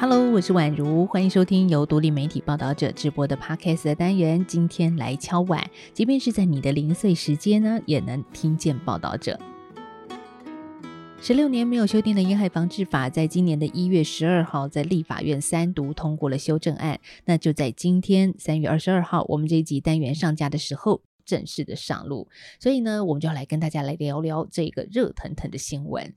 Hello，我是宛如，欢迎收听由独立媒体报道者直播的 Podcast 的单元。今天来敲碗，即便是在你的零碎时间呢，也能听见报道者。十六年没有修订的烟害防治法，在今年的一月十二号，在立法院三读通过了修正案。那就在今天三月二十二号，我们这一集单元上架的时候，正式的上路。所以呢，我们就要来跟大家来聊聊这个热腾腾的新闻。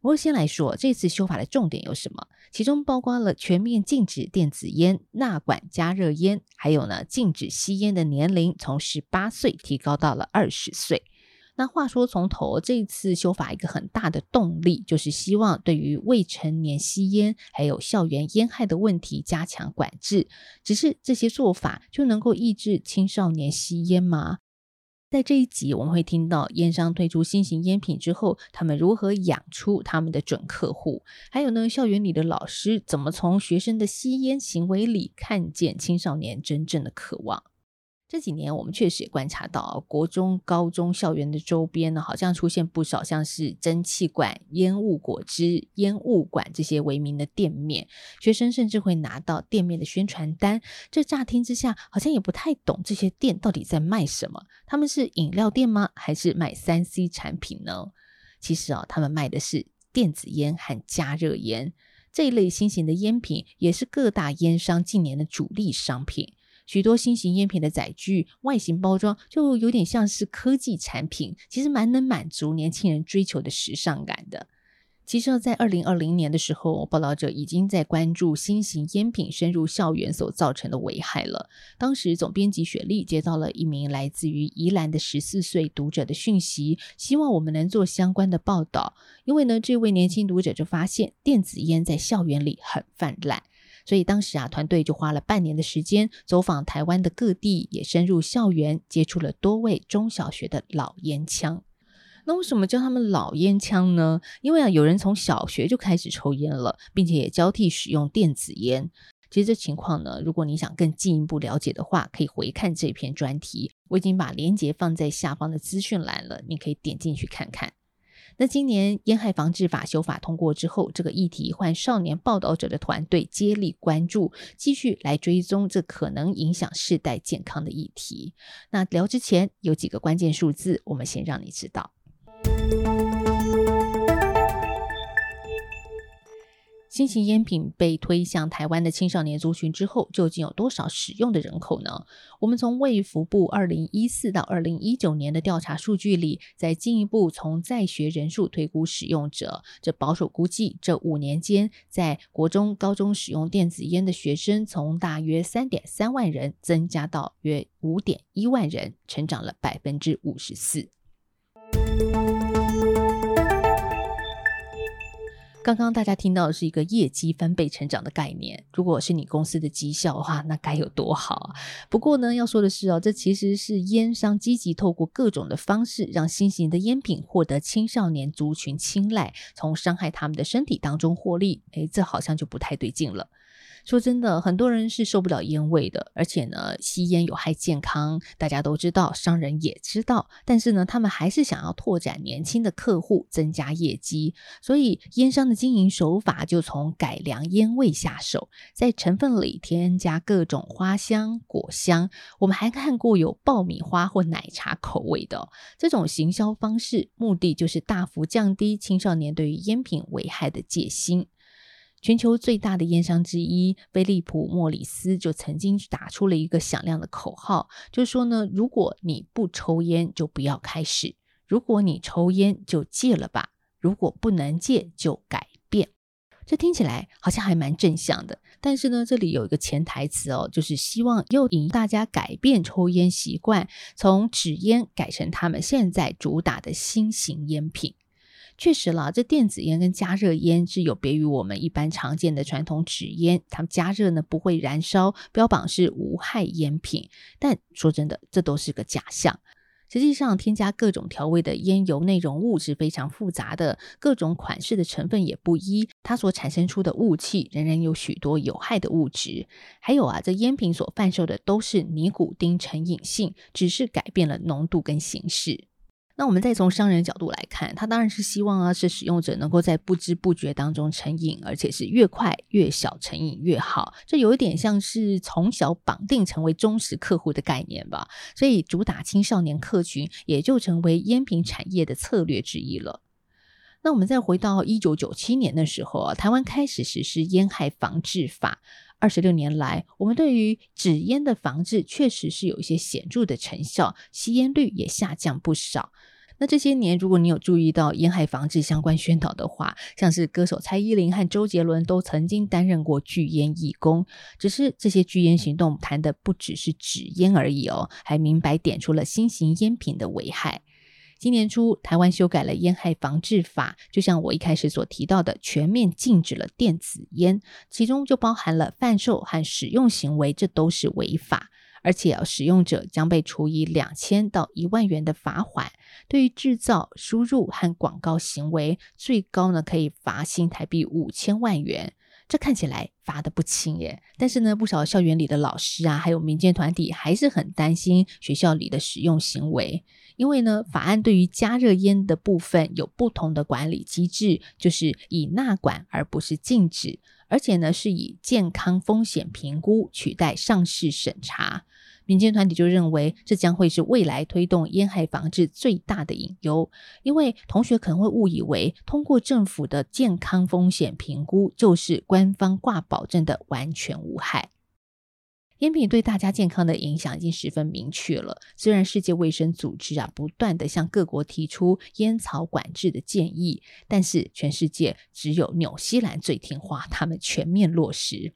不过先来说，这次修法的重点有什么？其中包括了全面禁止电子烟、纳管加热烟，还有呢，禁止吸烟的年龄从十八岁提高到了二十岁。那话说从头，这次修法一个很大的动力，就是希望对于未成年吸烟还有校园烟害的问题加强管制。只是这些做法就能够抑制青少年吸烟吗？在这一集，我们会听到烟商推出新型烟品之后，他们如何养出他们的准客户，还有呢，校园里的老师怎么从学生的吸烟行为里看见青少年真正的渴望。这几年，我们确实也观察到，国中、高中校园的周边呢，好像出现不少像是蒸汽馆、烟雾果汁、烟雾馆这些为名的店面。学生甚至会拿到店面的宣传单，这乍听之下，好像也不太懂这些店到底在卖什么。他们是饮料店吗？还是卖三 C 产品呢？其实啊、哦，他们卖的是电子烟和加热烟这一类新型的烟品，也是各大烟商近年的主力商品。许多新型烟品的载具、外形包装就有点像是科技产品，其实蛮能满足年轻人追求的时尚感的。其实，在二零二零年的时候，报道者已经在关注新型烟品深入校园所造成的危害了。当时，总编辑雪莉接到了一名来自于宜兰的十四岁读者的讯息，希望我们能做相关的报道。因为呢，这位年轻读者就发现电子烟在校园里很泛滥。所以当时啊，团队就花了半年的时间，走访台湾的各地，也深入校园，接触了多位中小学的老烟枪。那为什么叫他们老烟枪呢？因为啊，有人从小学就开始抽烟了，并且也交替使用电子烟。其实这情况呢，如果你想更进一步了解的话，可以回看这篇专题，我已经把链接放在下方的资讯栏了，你可以点进去看看。那今年烟害防治法修法通过之后，这个议题换少年报道者的团队接力关注，继续来追踪这可能影响世代健康的议题。那聊之前有几个关键数字，我们先让你知道。新型烟品被推向台湾的青少年族群之后，究竟有多少使用的人口呢？我们从卫福部二零一四到二零一九年的调查数据里，再进一步从在学人数推估使用者，这保守估计，这五年间在国中、高中使用电子烟的学生，从大约三点三万人增加到约五点一万人，成长了百分之五十四。刚刚大家听到的是一个业绩翻倍成长的概念，如果是你公司的绩效的话，那该有多好啊！不过呢，要说的是哦，这其实是烟商积极透过各种的方式，让新型的烟品获得青少年族群青睐，从伤害他们的身体当中获利。诶，这好像就不太对劲了。说真的，很多人是受不了烟味的，而且呢，吸烟有害健康，大家都知道，商人也知道，但是呢，他们还是想要拓展年轻的客户，增加业绩，所以烟商的经营手法就从改良烟味下手，在成分里添加各种花香、果香，我们还看过有爆米花或奶茶口味的，这种行销方式，目的就是大幅降低青少年对于烟品危害的戒心。全球最大的烟商之一菲利普莫里斯就曾经打出了一个响亮的口号，就是说呢，如果你不抽烟，就不要开始；如果你抽烟，就戒了吧；如果不能戒，就改变。这听起来好像还蛮正向的，但是呢，这里有一个潜台词哦，就是希望诱引大家改变抽烟习惯，从纸烟改成他们现在主打的新型烟品。确实了，这电子烟跟加热烟是有别于我们一般常见的传统纸烟，它们加热呢不会燃烧，标榜是无害烟品。但说真的，这都是个假象。实际上，添加各种调味的烟油内容物是非常复杂的，各种款式的成分也不一，它所产生出的雾气仍然有许多有害的物质。还有啊，这烟品所贩售的都是尼古丁成瘾性，只是改变了浓度跟形式。那我们再从商人角度来看，他当然是希望啊，是使用者能够在不知不觉当中成瘾，而且是越快越小成瘾越好。这有一点像是从小绑定成为忠实客户的概念吧。所以主打青少年客群，也就成为烟品产业的策略之一了。那我们再回到一九九七年的时候啊，台湾开始实施烟害防治法。二十六年来，我们对于纸烟的防治确实是有一些显著的成效，吸烟率也下降不少。那这些年，如果你有注意到烟害防治相关宣导的话，像是歌手蔡依林和周杰伦都曾经担任过拒烟义工。只是这些拒烟行动谈的不只是纸烟而已哦，还明白点出了新型烟品的危害。今年初，台湾修改了烟害防治法，就像我一开始所提到的，全面禁止了电子烟，其中就包含了贩售和使用行为，这都是违法，而且，使用者将被处以两千到一万元的罚锾。对于制造、输入和广告行为，最高呢可以罚新台币五千万元。这看起来罚的不轻耶，但是呢，不少校园里的老师啊，还有民间团体还是很担心学校里的使用行为，因为呢，法案对于加热烟的部分有不同的管理机制，就是以纳管而不是禁止，而且呢，是以健康风险评估取代上市审查。民间团体就认为，这将会是未来推动烟害防治最大的隐忧，因为同学可能会误以为，通过政府的健康风险评估，就是官方挂保证的完全无害。烟品对大家健康的影响已经十分明确了。虽然世界卫生组织啊不断地向各国提出烟草管制的建议，但是全世界只有纽西兰最听话，他们全面落实。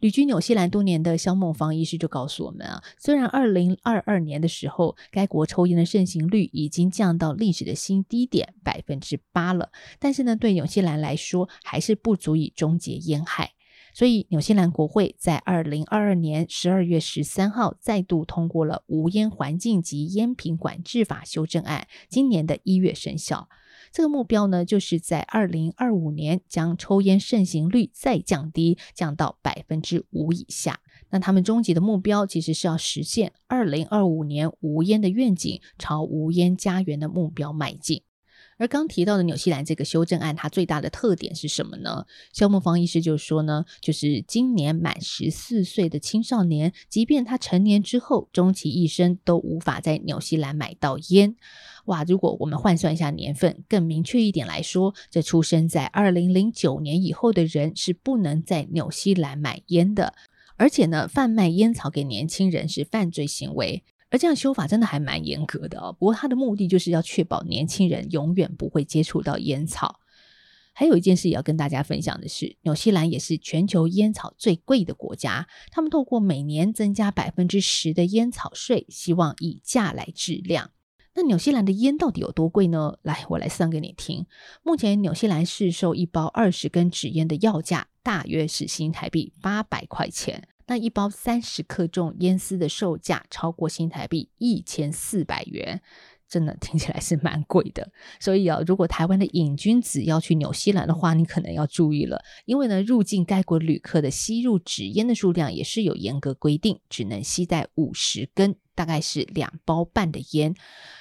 旅居纽西兰多年的肖孟芳医师就告诉我们啊，虽然二零二二年的时候，该国抽烟的盛行率已经降到历史的新低点百分之八了，但是呢，对纽西兰来说，还是不足以终结烟害。所以，纽西兰国会在二零二二年十二月十三号再度通过了《无烟环境及烟品管制法》修正案，今年的一月生效。这个目标呢，就是在二零二五年将抽烟盛行率再降低，降到百分之五以下。那他们终极的目标其实是要实现二零二五年无烟的愿景，朝无烟家园的目标迈进。而刚提到的纽西兰这个修正案，它最大的特点是什么呢？萧孟芳医师就说呢，就是今年满十四岁的青少年，即便他成年之后，终其一生都无法在纽西兰买到烟。哇，如果我们换算一下年份，更明确一点来说，这出生在二零零九年以后的人是不能在纽西兰买烟的。而且呢，贩卖烟草给年轻人是犯罪行为。而这样修法真的还蛮严格的哦。不过它的目的就是要确保年轻人永远不会接触到烟草。还有一件事也要跟大家分享的是，纽西兰也是全球烟草最贵的国家。他们透过每年增加百分之十的烟草税，希望以价来质量。那纽西兰的烟到底有多贵呢？来，我来算给你听。目前纽西兰市售一包二十根纸烟的要价大约是新台币八百块钱。那一包三十克重烟丝的售价超过新台币一千四百元，真的听起来是蛮贵的。所以啊，如果台湾的瘾君子要去纽西兰的话，你可能要注意了，因为呢，入境该国旅客的吸入纸烟的数量也是有严格规定，只能吸带五十根，大概是两包半的烟。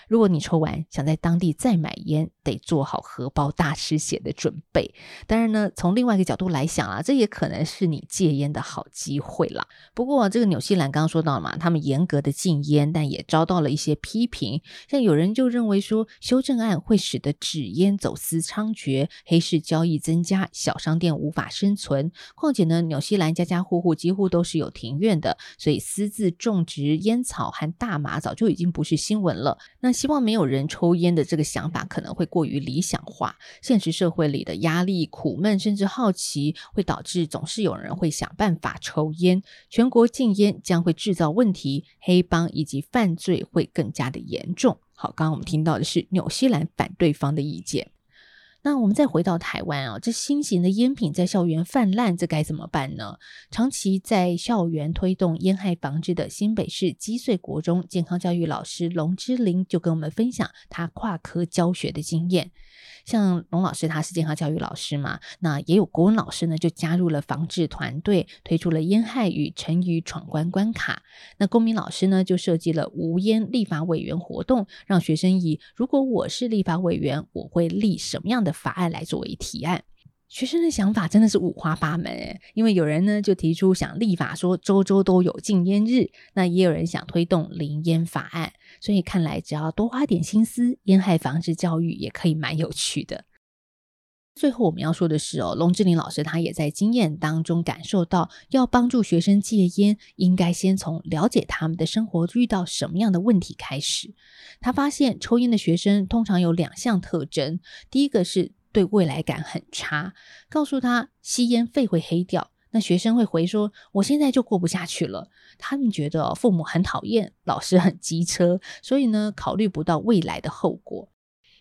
如果你抽完想在当地再买烟，得做好荷包大失血的准备。当然呢，从另外一个角度来想啊，这也可能是你戒烟的好机会啦。不过这个纽西兰刚刚说到了嘛，他们严格的禁烟，但也遭到了一些批评。像有人就认为说，修正案会使得纸烟走私猖獗，黑市交易增加，小商店无法生存。况且呢，纽西兰家家户户几乎都是有庭院的，所以私自种植烟草和大麻早就已经不是新闻了。那希望没有人抽烟的这个想法可能会过于理想化。现实社会里的压力、苦闷，甚至好奇，会导致总是有人会想办法抽烟。全国禁烟将会制造问题，黑帮以及犯罪会更加的严重。好，刚刚我们听到的是纽西兰反对方的意见。那我们再回到台湾啊，这新型的烟品在校园泛滥，这该怎么办呢？长期在校园推动烟害防治的新北市基穗国中健康教育老师龙之琳就跟我们分享他跨科教学的经验。像龙老师他是健康教育老师嘛，那也有国文老师呢，就加入了防治团队，推出了烟害与成语闯关关卡。那公民老师呢，就设计了无烟立法委员活动，让学生以如果我是立法委员，我会立什么样的法案来作为提案。学生的想法真的是五花八门诶，因为有人呢就提出想立法说周周都有禁烟日，那也有人想推动零烟法案，所以看来只要多花点心思，烟害防治教育也可以蛮有趣的。最后我们要说的是哦，龙志林老师他也在经验当中感受到，要帮助学生戒烟，应该先从了解他们的生活遇到什么样的问题开始。他发现抽烟的学生通常有两项特征，第一个是。对未来感很差，告诉他吸烟肺会黑掉，那学生会回说：“我现在就过不下去了。”他们觉得父母很讨厌，老师很机车，所以呢，考虑不到未来的后果。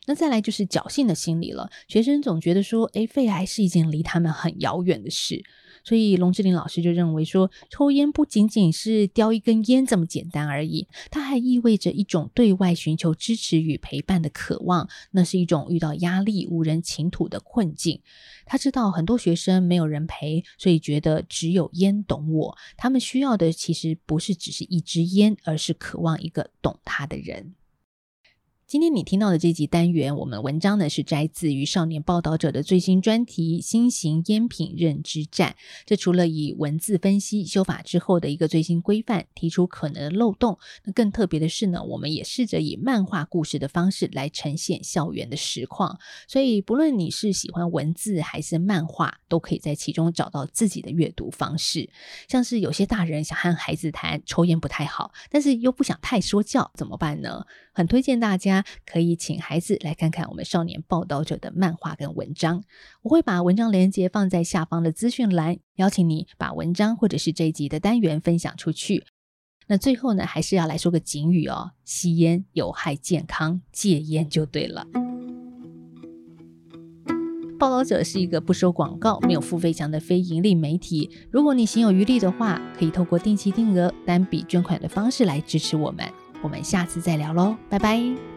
那再来就是侥幸的心理了，学生总觉得说：“诶，肺癌是一件离他们很遥远的事。”所以龙志林老师就认为说，抽烟不仅仅是叼一根烟这么简单而已，它还意味着一种对外寻求支持与陪伴的渴望。那是一种遇到压力无人倾吐的困境。他知道很多学生没有人陪，所以觉得只有烟懂我。他们需要的其实不是只是一支烟，而是渴望一个懂他的人。今天你听到的这集单元，我们文章呢是摘自于少年报道者的最新专题《新型烟品认知战》。这除了以文字分析修法之后的一个最新规范，提出可能的漏洞，那更特别的是呢，我们也试着以漫画故事的方式来呈现校园的实况。所以，不论你是喜欢文字还是漫画，都可以在其中找到自己的阅读方式。像是有些大人想和孩子谈抽烟不太好，但是又不想太说教，怎么办呢？很推荐大家可以请孩子来看看我们少年报道者的漫画跟文章，我会把文章连接放在下方的资讯栏，邀请你把文章或者是这一集的单元分享出去。那最后呢，还是要来说个警语哦，吸烟有害健康，戒烟就对了。报道者是一个不收广告、没有付费墙的非盈利媒体，如果你心有余力的话，可以透过定期定额单笔捐款的方式来支持我们。我们下次再聊喽，拜拜。